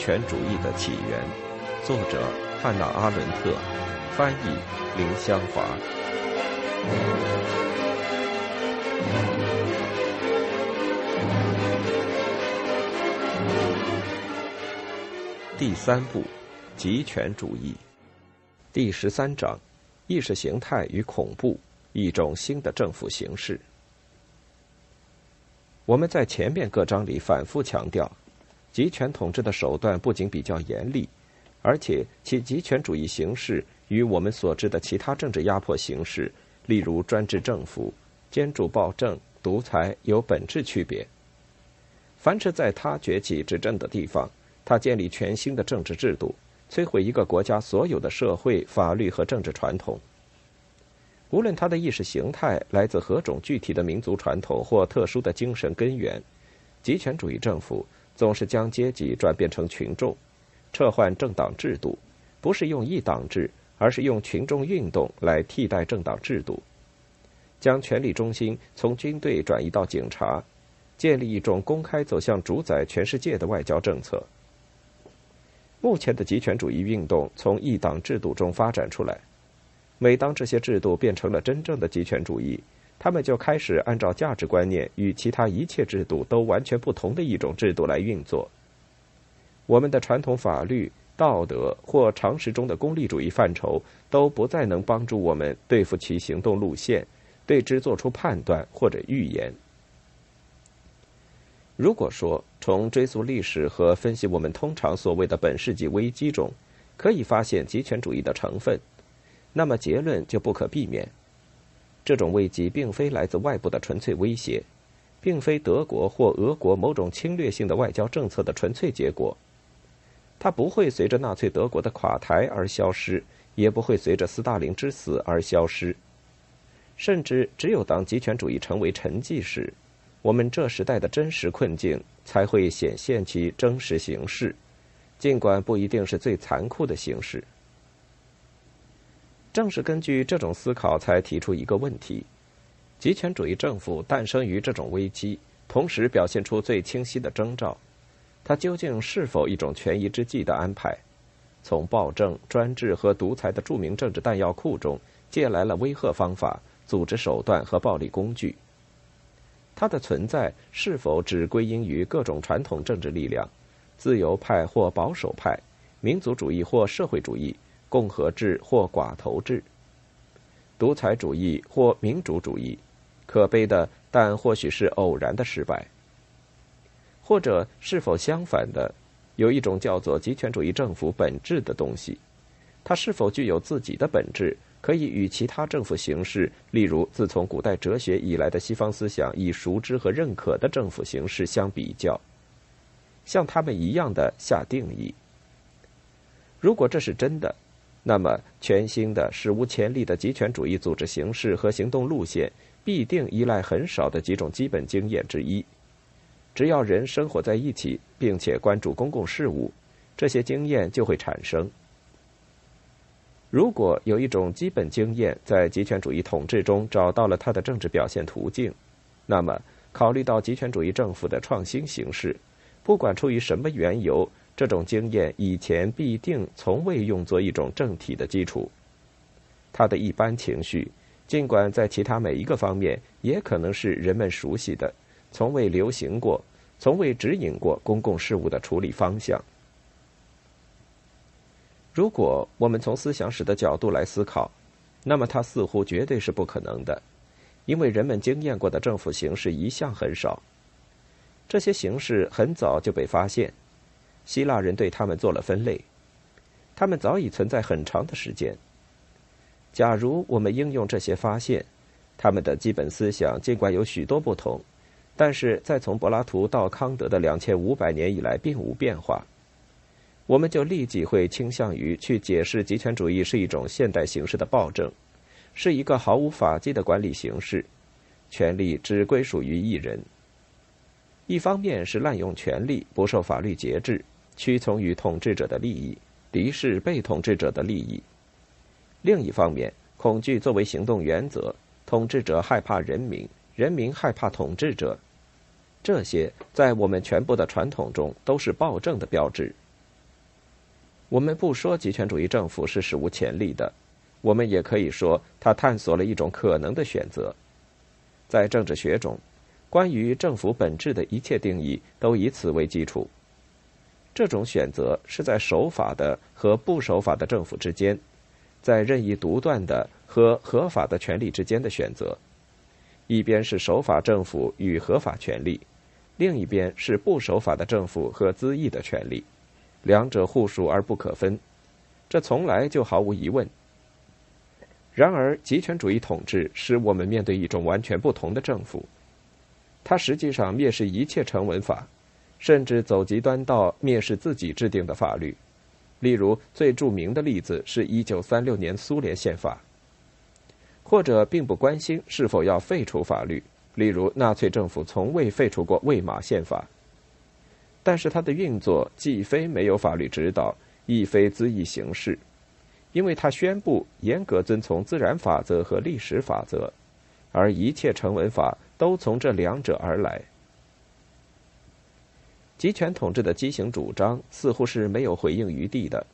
权主义的起源，作者汉娜·阿伦特，翻译林香华。第三部，极权主义，第十三章，意识形态与恐怖，一种新的政府形式。我们在前面各章里反复强调。集权统治的手段不仅比较严厉，而且其集权主义形式与我们所知的其他政治压迫形式，例如专制政府、兼主暴政、独裁，有本质区别。凡是在他崛起执政的地方，他建立全新的政治制度，摧毁一个国家所有的社会、法律和政治传统。无论他的意识形态来自何种具体的民族传统或特殊的精神根源，集权主义政府。总是将阶级转变成群众，撤换政党制度，不是用一党制，而是用群众运动来替代政党制度，将权力中心从军队转移到警察，建立一种公开走向主宰全世界的外交政策。目前的极权主义运动从一党制度中发展出来，每当这些制度变成了真正的极权主义。他们就开始按照价值观念与其他一切制度都完全不同的一种制度来运作。我们的传统法律、道德或常识中的功利主义范畴都不再能帮助我们对付其行动路线，对之做出判断或者预言。如果说从追溯历史和分析我们通常所谓的本世纪危机中可以发现极权主义的成分，那么结论就不可避免。这种危机并非来自外部的纯粹威胁，并非德国或俄国某种侵略性的外交政策的纯粹结果。它不会随着纳粹德国的垮台而消失，也不会随着斯大林之死而消失。甚至只有当极权主义成为沉寂时，我们这时代的真实困境才会显现其真实形式，尽管不一定是最残酷的形式。正是根据这种思考，才提出一个问题：极权主义政府诞生于这种危机，同时表现出最清晰的征兆。它究竟是否一种权宜之计的安排？从暴政、专制和独裁的著名政治弹药库中借来了威吓方法、组织手段和暴力工具？它的存在是否只归因于各种传统政治力量——自由派或保守派、民族主义或社会主义？共和制或寡头制，独裁主义或民主主义，可悲的，但或许是偶然的失败。或者是否相反的，有一种叫做极权主义政府本质的东西，它是否具有自己的本质，可以与其他政府形式，例如自从古代哲学以来的西方思想已熟知和认可的政府形式相比较，像他们一样的下定义？如果这是真的。那么，全新的、史无前例的极权主义组织形式和行动路线，必定依赖很少的几种基本经验之一。只要人生活在一起，并且关注公共事务，这些经验就会产生。如果有一种基本经验在极权主义统治中找到了它的政治表现途径，那么，考虑到极权主义政府的创新形式，不管出于什么缘由。这种经验以前必定从未用作一种政体的基础。他的一般情绪，尽管在其他每一个方面也可能是人们熟悉的，从未流行过，从未指引过公共事务的处理方向。如果我们从思想史的角度来思考，那么它似乎绝对是不可能的，因为人们经验过的政府形式一向很少。这些形式很早就被发现。希腊人对他们做了分类，他们早已存在很长的时间。假如我们应用这些发现，他们的基本思想尽管有许多不同，但是在从柏拉图到康德的两千五百年以来并无变化，我们就立即会倾向于去解释极权主义是一种现代形式的暴政，是一个毫无法纪的管理形式，权力只归属于一人。一方面是滥用权力，不受法律节制。屈从于统治者的利益，敌视被统治者的利益。另一方面，恐惧作为行动原则，统治者害怕人民，人民害怕统治者。这些在我们全部的传统中都是暴政的标志。我们不说极权主义政府是史无前例的，我们也可以说他探索了一种可能的选择。在政治学中，关于政府本质的一切定义都以此为基础。这种选择是在守法的和不守法的政府之间，在任意独断的和合法的权利之间的选择。一边是守法政府与合法权利，另一边是不守法的政府和恣意的权利。两者互属而不可分，这从来就毫无疑问。然而，极权主义统治使我们面对一种完全不同的政府，它实际上蔑视一切成文法，甚至走极端到蔑视自己制定的法律。例如，最著名的例子是一九三六年苏联宪法，或者并不关心是否要废除法律。例如，纳粹政府从未废除过魏玛宪法。但是它的运作既非没有法律指导，亦非恣意行事，因为它宣布严格遵从自然法则和历史法则，而一切成文法都从这两者而来。集权统治的畸形主张似乎是没有回应余地的，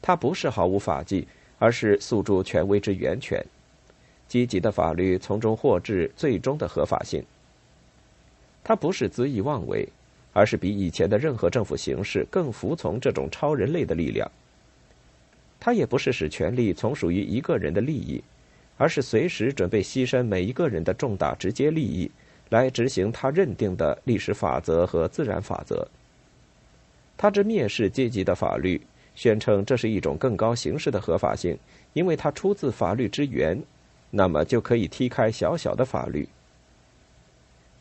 它不是毫无法纪，而是诉诸权威之源泉，积极的法律从中获致最终的合法性。它不是恣意妄为。而是比以前的任何政府形式更服从这种超人类的力量。他也不是使权力从属于一个人的利益，而是随时准备牺牲每一个人的重大直接利益，来执行他认定的历史法则和自然法则。他之蔑视阶级的法律，宣称这是一种更高形式的合法性，因为它出自法律之源，那么就可以踢开小小的法律。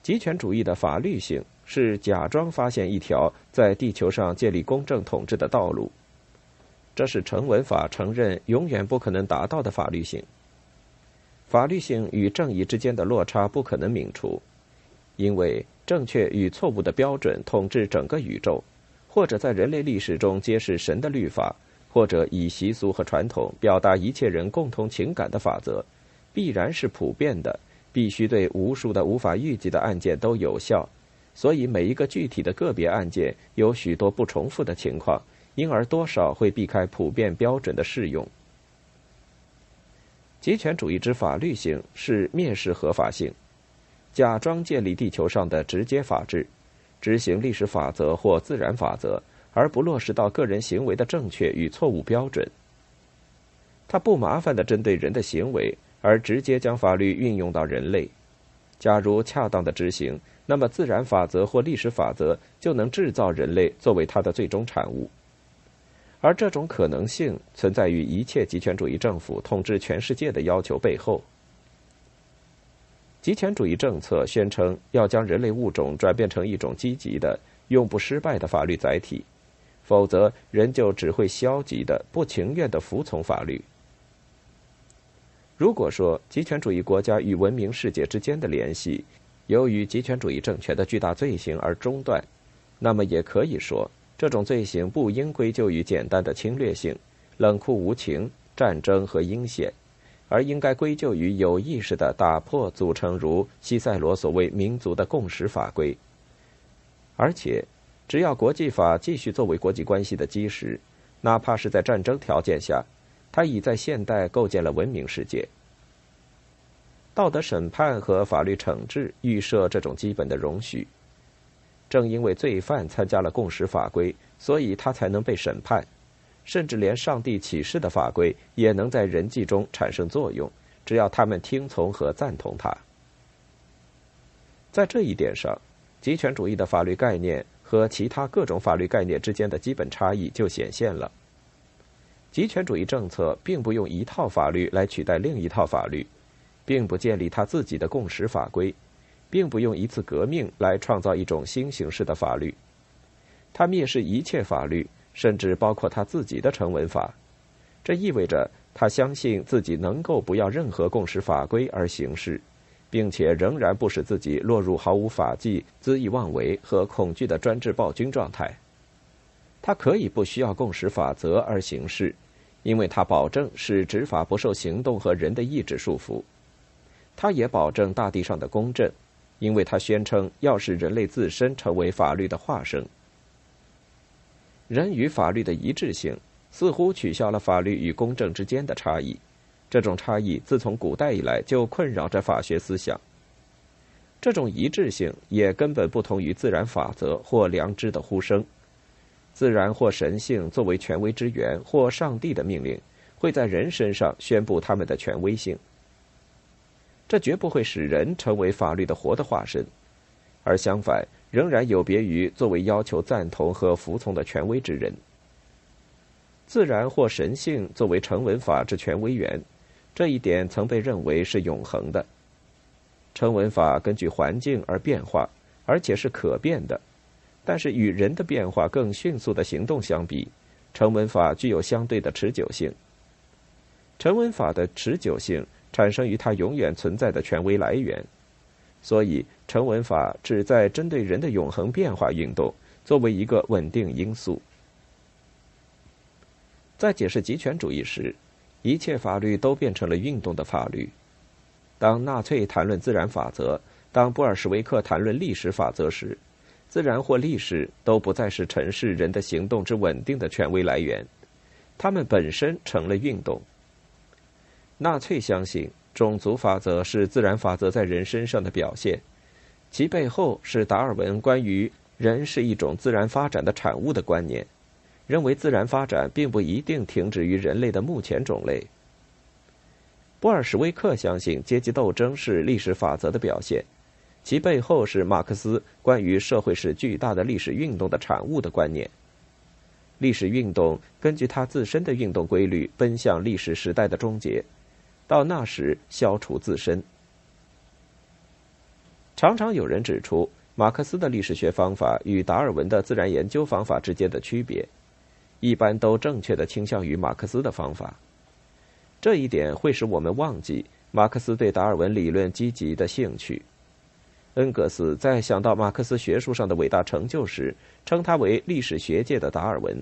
极权主义的法律性。是假装发现一条在地球上建立公正统治的道路，这是成文法承认永远不可能达到的法律性。法律性与正义之间的落差不可能泯除，因为正确与错误的标准统治整个宇宙，或者在人类历史中揭示神的律法，或者以习俗和传统表达一切人共同情感的法则，必然是普遍的，必须对无数的无法预计的案件都有效。所以，每一个具体的个别案件有许多不重复的情况，因而多少会避开普遍标准的适用。极权主义之法律性是蔑视合法性，假装建立地球上的直接法治，执行历史法则或自然法则，而不落实到个人行为的正确与错误标准。他不麻烦的针对人的行为，而直接将法律运用到人类。假如恰当的执行。那么，自然法则或历史法则就能制造人类作为它的最终产物，而这种可能性存在于一切极权主义政府统治全世界的要求背后。极权主义政策宣称要将人类物种转变成一种积极的、永不失败的法律载体，否则人就只会消极的、不情愿的服从法律。如果说极权主义国家与文明世界之间的联系，由于极权主义政权的巨大罪行而中断，那么也可以说，这种罪行不应归咎于简单的侵略性、冷酷无情、战争和阴险，而应该归咎于有意识的打破组成如西塞罗所谓民族的共识法规。而且，只要国际法继续作为国际关系的基石，哪怕是在战争条件下，它已在现代构建了文明世界。道德审判和法律惩治预设这种基本的容许。正因为罪犯参加了共识法规，所以他才能被审判。甚至连上帝启示的法规也能在人际中产生作用，只要他们听从和赞同它。在这一点上，极权主义的法律概念和其他各种法律概念之间的基本差异就显现了。极权主义政策并不用一套法律来取代另一套法律。并不建立他自己的共识法规，并不用一次革命来创造一种新形式的法律。他蔑视一切法律，甚至包括他自己的成文法。这意味着他相信自己能够不要任何共识法规而行事，并且仍然不使自己落入毫无法纪、恣意妄为和恐惧的专制暴君状态。他可以不需要共识法则而行事，因为他保证使执法不受行动和人的意志束缚。他也保证大地上的公正，因为他宣称要使人类自身成为法律的化身。人与法律的一致性，似乎取消了法律与公正之间的差异。这种差异自从古代以来就困扰着法学思想。这种一致性也根本不同于自然法则或良知的呼声。自然或神性作为权威之源或上帝的命令，会在人身上宣布他们的权威性。这绝不会使人成为法律的活的化身，而相反，仍然有别于作为要求赞同和服从的权威之人。自然或神性作为成文法之权威源。这一点曾被认为是永恒的。成文法根据环境而变化，而且是可变的。但是与人的变化更迅速的行动相比，成文法具有相对的持久性。成文法的持久性产生于它永远存在的权威来源，所以成文法旨在针对人的永恒变化运动作为一个稳定因素。在解释极权主义时。一切法律都变成了运动的法律。当纳粹谈论自然法则，当布尔什维克谈论历史法则时，自然或历史都不再是尘世人的行动之稳定的权威来源，他们本身成了运动。纳粹相信种族法则是自然法则在人身上的表现，其背后是达尔文关于人是一种自然发展的产物的观念。认为自然发展并不一定停止于人类的目前种类。波尔什维克相信阶级斗争是历史法则的表现，其背后是马克思关于社会是巨大的历史运动的产物的观念。历史运动根据它自身的运动规律奔向历史时代的终结，到那时消除自身。常常有人指出马克思的历史学方法与达尔文的自然研究方法之间的区别。一般都正确的倾向于马克思的方法，这一点会使我们忘记马克思对达尔文理论积极的兴趣。恩格斯在想到马克思学术上的伟大成就时，称他为历史学界的达尔文。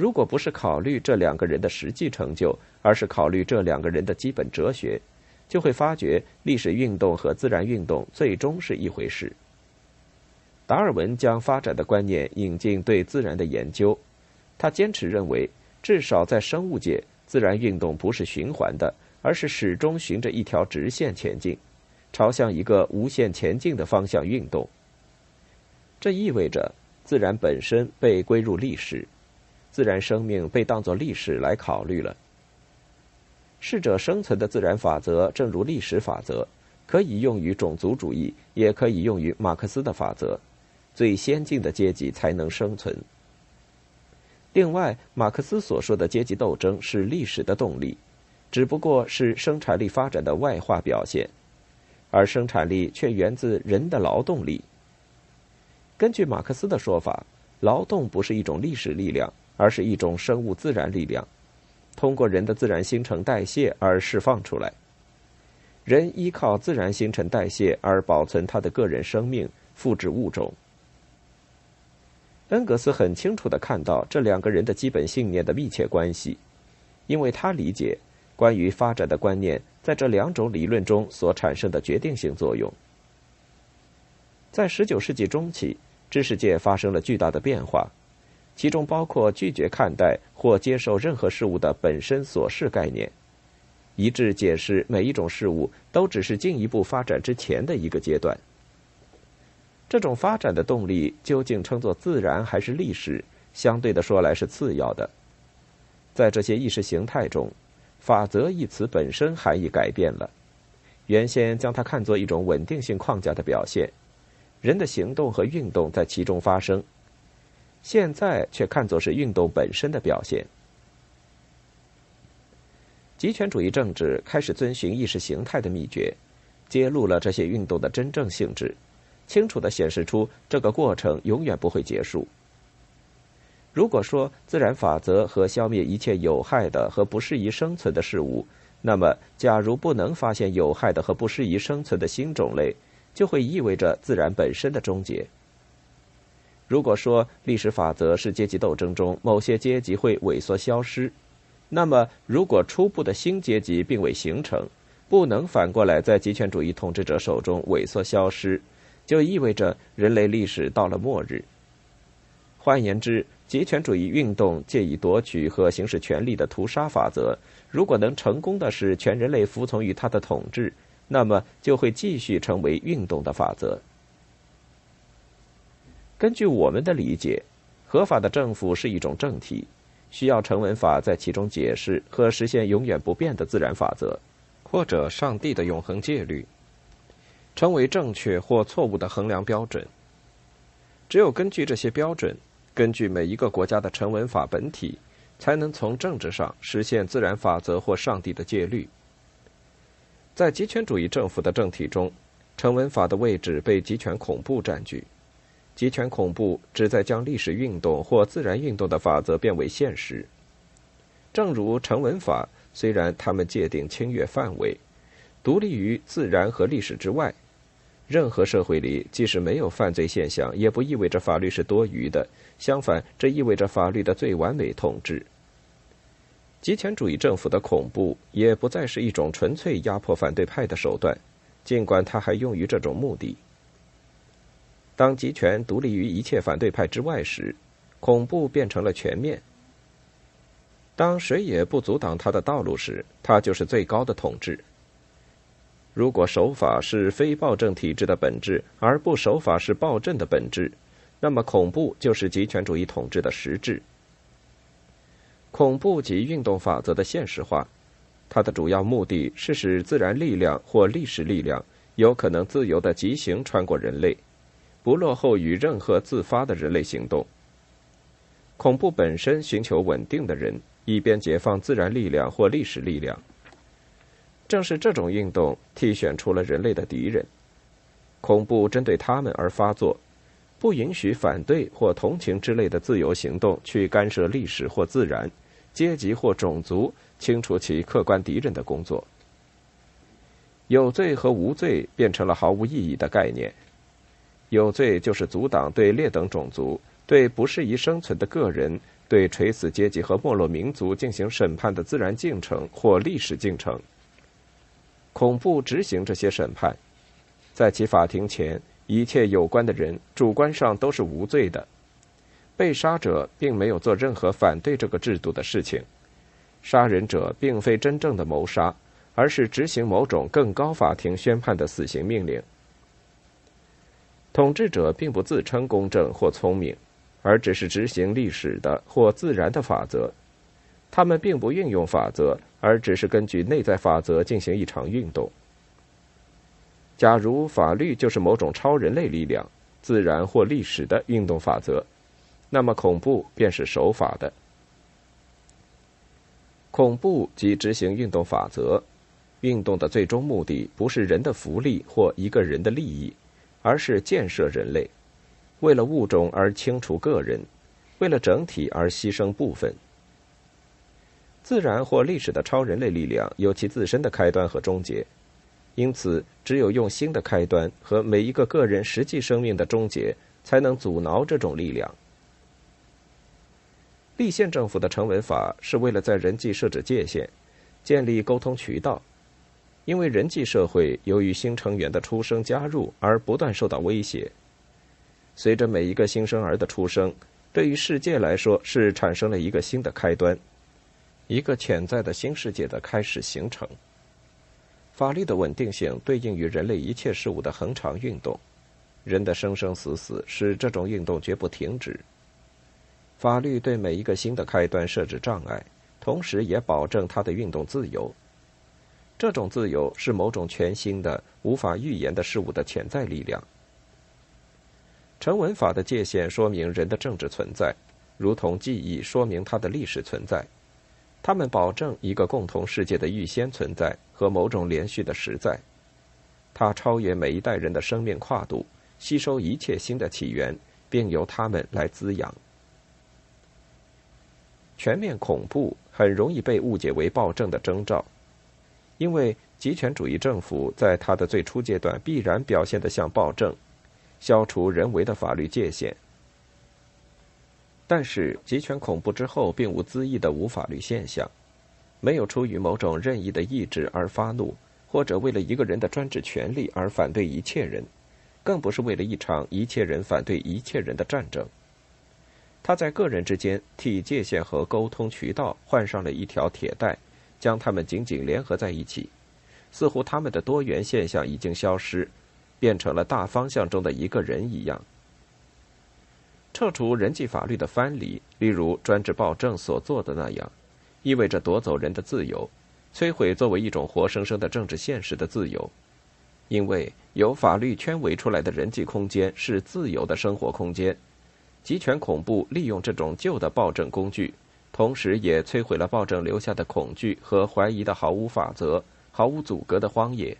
如果不是考虑这两个人的实际成就，而是考虑这两个人的基本哲学，就会发觉历史运动和自然运动最终是一回事。达尔文将发展的观念引进对自然的研究。他坚持认为，至少在生物界，自然运动不是循环的，而是始终循着一条直线前进，朝向一个无限前进的方向运动。这意味着，自然本身被归入历史，自然生命被当作历史来考虑了。适者生存的自然法则，正如历史法则，可以用于种族主义，也可以用于马克思的法则：最先进的阶级才能生存。另外，马克思所说的阶级斗争是历史的动力，只不过是生产力发展的外化表现，而生产力却源自人的劳动力。根据马克思的说法，劳动不是一种历史力量，而是一种生物自然力量，通过人的自然新陈代谢而释放出来。人依靠自然新陈代谢而保存他的个人生命，复制物种。恩格斯很清楚的看到这两个人的基本信念的密切关系，因为他理解关于发展的观念在这两种理论中所产生的决定性作用。在十九世纪中期，知识界发生了巨大的变化，其中包括拒绝看待或接受任何事物的本身所示概念，一致解释每一种事物都只是进一步发展之前的一个阶段。这种发展的动力究竟称作自然还是历史？相对的说来是次要的。在这些意识形态中，“法则”一词本身含义改变了。原先将它看作一种稳定性框架的表现，人的行动和运动在其中发生；现在却看作是运动本身的表现。极权主义政治开始遵循意识形态的秘诀，揭露了这些运动的真正性质。清楚的显示出这个过程永远不会结束。如果说自然法则和消灭一切有害的和不适宜生存的事物，那么假如不能发现有害的和不适宜生存的新种类，就会意味着自然本身的终结。如果说历史法则是阶级斗争中某些阶级会萎缩消失，那么如果初步的新阶级并未形成，不能反过来在极权主义统治者手中萎缩消失。就意味着人类历史到了末日。换言之，极权主义运动借以夺取和行使权力的屠杀法则，如果能成功的使全人类服从于他的统治，那么就会继续成为运动的法则。根据我们的理解，合法的政府是一种政体，需要成文法在其中解释和实现永远不变的自然法则，或者上帝的永恒戒律，成为正确或错误的衡量标准。只有根据这些标准，根据每一个国家的成文法本体，才能从政治上实现自然法则或上帝的戒律。在极权主义政府的政体中，成文法的位置被极权恐怖占据。极权恐怖旨在将历史运动或自然运动的法则变为现实。正如成文法，虽然他们界定侵略范围，独立于自然和历史之外，任何社会里即使没有犯罪现象，也不意味着法律是多余的。相反，这意味着法律的最完美统治。极权主义政府的恐怖也不再是一种纯粹压迫反对派的手段，尽管它还用于这种目的。当集权独立于一切反对派之外时，恐怖变成了全面。当谁也不阻挡他的道路时，他就是最高的统治。如果守法是非暴政体制的本质，而不守法是暴政的本质，那么恐怖就是极权主义统治的实质。恐怖及运动法则的现实化，它的主要目的是使自然力量或历史力量有可能自由的疾行穿过人类。不落后于任何自发的人类行动。恐怖本身寻求稳定的人，以便解放自然力量或历史力量。正是这种运动替选出了人类的敌人。恐怖针对他们而发作，不允许反对或同情之类的自由行动去干涉历史或自然、阶级或种族清除其客观敌人的工作。有罪和无罪变成了毫无意义的概念。有罪就是阻挡对劣等种族、对不适宜生存的个人、对垂死阶级和没落民族进行审判的自然进程或历史进程。恐怖执行这些审判，在其法庭前，一切有关的人主观上都是无罪的。被杀者并没有做任何反对这个制度的事情，杀人者并非真正的谋杀，而是执行某种更高法庭宣判的死刑命令。统治者并不自称公正或聪明，而只是执行历史的或自然的法则。他们并不运用法则，而只是根据内在法则进行一场运动。假如法律就是某种超人类力量、自然或历史的运动法则，那么恐怖便是守法的。恐怖即执行运动法则，运动的最终目的不是人的福利或一个人的利益。而是建设人类，为了物种而清除个人，为了整体而牺牲部分。自然或历史的超人类力量有其自身的开端和终结，因此只有用新的开端和每一个个人实际生命的终结，才能阻挠这种力量。立宪政府的成文法是为了在人际设置界限，建立沟通渠道。因为人际社会由于新成员的出生加入而不断受到威胁。随着每一个新生儿的出生，对于世界来说是产生了一个新的开端，一个潜在的新世界的开始形成。法律的稳定性对应于人类一切事物的恒常运动，人的生生死死使这种运动绝不停止。法律对每一个新的开端设置障碍，同时也保证它的运动自由。这种自由是某种全新的、无法预言的事物的潜在力量。成文法的界限说明人的政治存在，如同记忆说明它的历史存在。它们保证一个共同世界的预先存在和某种连续的实在。它超越每一代人的生命跨度，吸收一切新的起源，并由它们来滋养。全面恐怖很容易被误解为暴政的征兆。因为极权主义政府在它的最初阶段必然表现得像暴政，消除人为的法律界限。但是集权恐怖之后并无恣意的无法律现象，没有出于某种任意的意志而发怒，或者为了一个人的专制权利而反对一切人，更不是为了一场一切人反对一切人的战争。他在个人之间替界限和沟通渠道换上了一条铁带，将它们紧紧联合在一起，似乎他们的多元现象已经消失，变成了大方向中的一个人一样。撤除人际法律的藩篱，例如专制暴政所做的那样，意味着夺走人的自由，摧毁作为一种活生生的政治现实的自由。因为由法律圈围出来的人际空间是自由的生活空间，集权恐怖利用这种旧的暴政工具，同时也摧毁了暴政留下的恐惧和怀疑的毫无法则、毫无阻隔的荒野。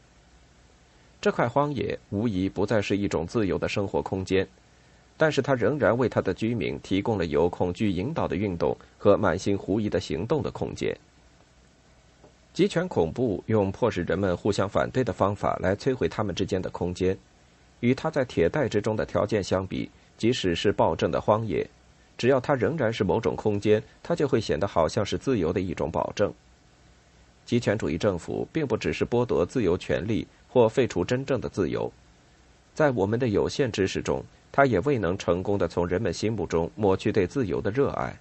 这块荒野无疑不再是一种自由的生活空间。但是它仍然为它的居民提供了由恐惧引导的运动和满心狐疑的行动的空间。集权恐怖用迫使人们互相反对的方法来摧毁他们之间的空间，与他在铁带之中的条件相比，即使是暴政的荒野，只要它仍然是某种空间，它就会显得好像是自由的一种保证。极权主义政府并不只是剥夺自由权利或废除真正的自由，在我们的有限知识中。他也未能成功的从人们心目中抹去对自由的热爱，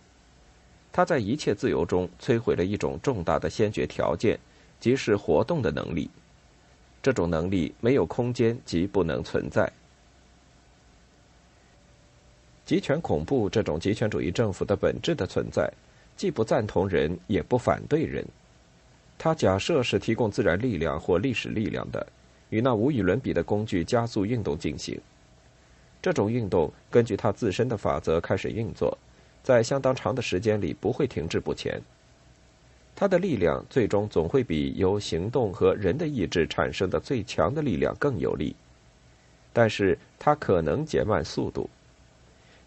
他在一切自由中摧毁了一种重大的先决条件，即是活动的能力。这种能力没有空间即不能存在。极权恐怖这种极权主义政府的本质的存在，既不赞同人，也不反对人。他假设是提供自然力量或历史力量的，与那无与伦比的工具加速运动进行。这种运动根据它自身的法则开始运作，在相当长的时间里不会停滞不前。它的力量最终总会比由行动和人的意志产生的最强的力量更有力，但是它可能减慢速度，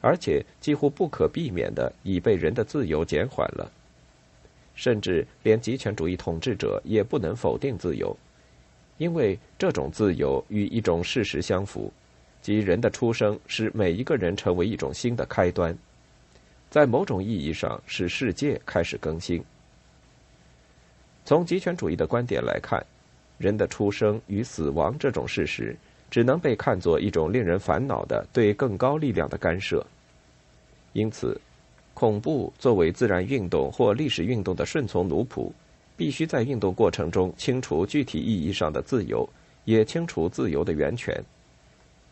而且几乎不可避免的已被人的自由减缓了。甚至连极权主义统治者也不能否定自由，因为这种自由与一种事实相符。即人的出生使每一个人成为一种新的开端，在某种意义上使世界开始更新。从极权主义的观点来看，人的出生与死亡这种事实只能被看作一种令人烦恼的对更高力量的干涉。因此，恐怖作为自然运动或历史运动的顺从奴仆，必须在运动过程中清除具体意义上的自由，也清除自由的源泉。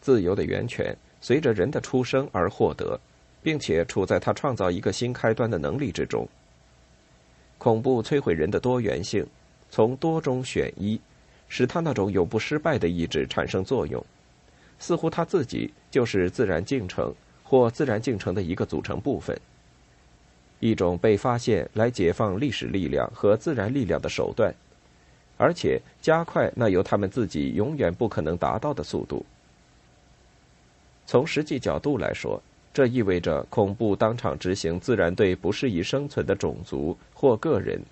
自由的源泉随着人的出生而获得，并且处在他创造一个新开端的能力之中。恐怖摧毁人的多元性，从多中选一，使他那种永不失败的意志产生作用，似乎他自己就是自然进程或自然进程的一个组成部分，一种被发现来解放历史力量和自然力量的手段，而且加快那由他们自己永远不可能达到的速度。从实际角度来说，这意味着恐怖当场执行自然对不适宜生存的种族或个人、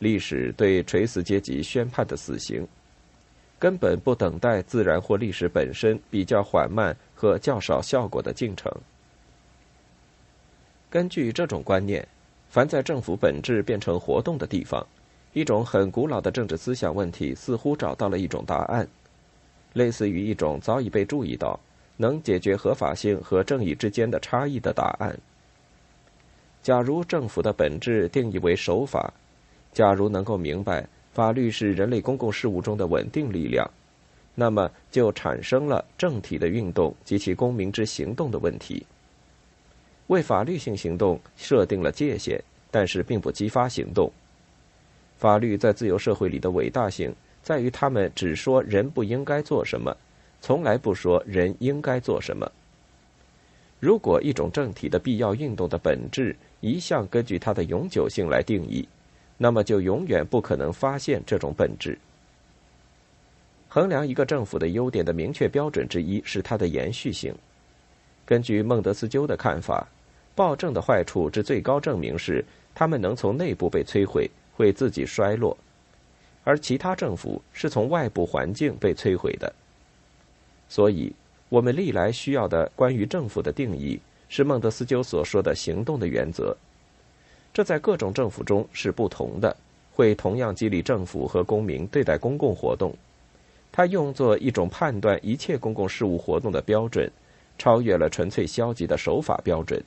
历史对垂死阶级宣判的死刑，根本不等待自然或历史本身比较缓慢和较少效果的进程。根据这种观念，凡在政府本质变成活动的地方，一种很古老的政治思想问题似乎找到了一种答案，类似于一种早已被注意到。能解决合法性和正义之间的差异的答案。假如政府的本质定义为守法，假如能够明白法律是人类公共事务中的稳定力量，那么就产生了政体的运动及其公民之行动的问题。为法律性行动设定了界限，但是并不激发行动。法律在自由社会里的伟大性在于，他们只说人不应该做什么。从来不说人应该做什么。如果一种政体的必要运动的本质一向根据它的永久性来定义，那么就永远不可能发现这种本质。衡量一个政府的优点的明确标准之一是它的延续性。根据孟德斯鸠的看法，暴政的坏处之最高证明是，他们能从内部被摧毁，会自己衰落；而其他政府是从外部环境被摧毁的。所以，我们历来需要的关于政府的定义，是孟德斯鸠所说的行动的原则。这在各种政府中是不同的，会同样激励政府和公民对待公共活动。它用作一种判断一切公共事务活动的标准，超越了纯粹消极的守法标准。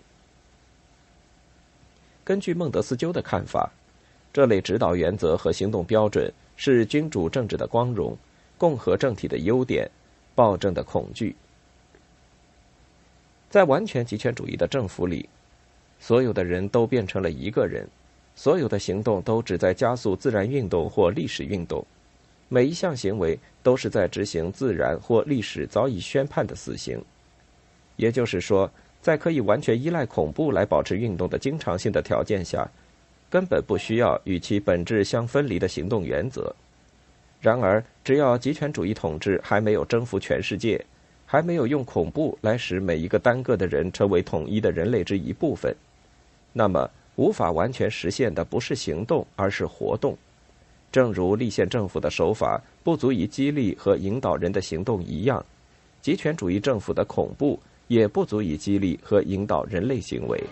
根据孟德斯鸠的看法，这类指导原则和行动标准是君主政治的光荣，共和政体的优点，暴政的恐惧。在完全极权主义的政府里，所有的人都变成了一个人，所有的行动都旨在加速自然运动或历史运动，每一项行为都是在执行自然或历史早已宣判的死刑。也就是说。在可以完全依赖恐怖来保持运动的经常性的条件下，根本不需要与其本质相分离的行动原则。然而，只要极权主义统治还没有征服全世界，还没有用恐怖来使每一个单个的人成为统一的人类之一部分，那么无法完全实现的不是行动，而是活动。正如立宪政府的手法不足以激励和引导人的行动一样，极权主义政府的恐怖。也不足以激励和引导人类行为。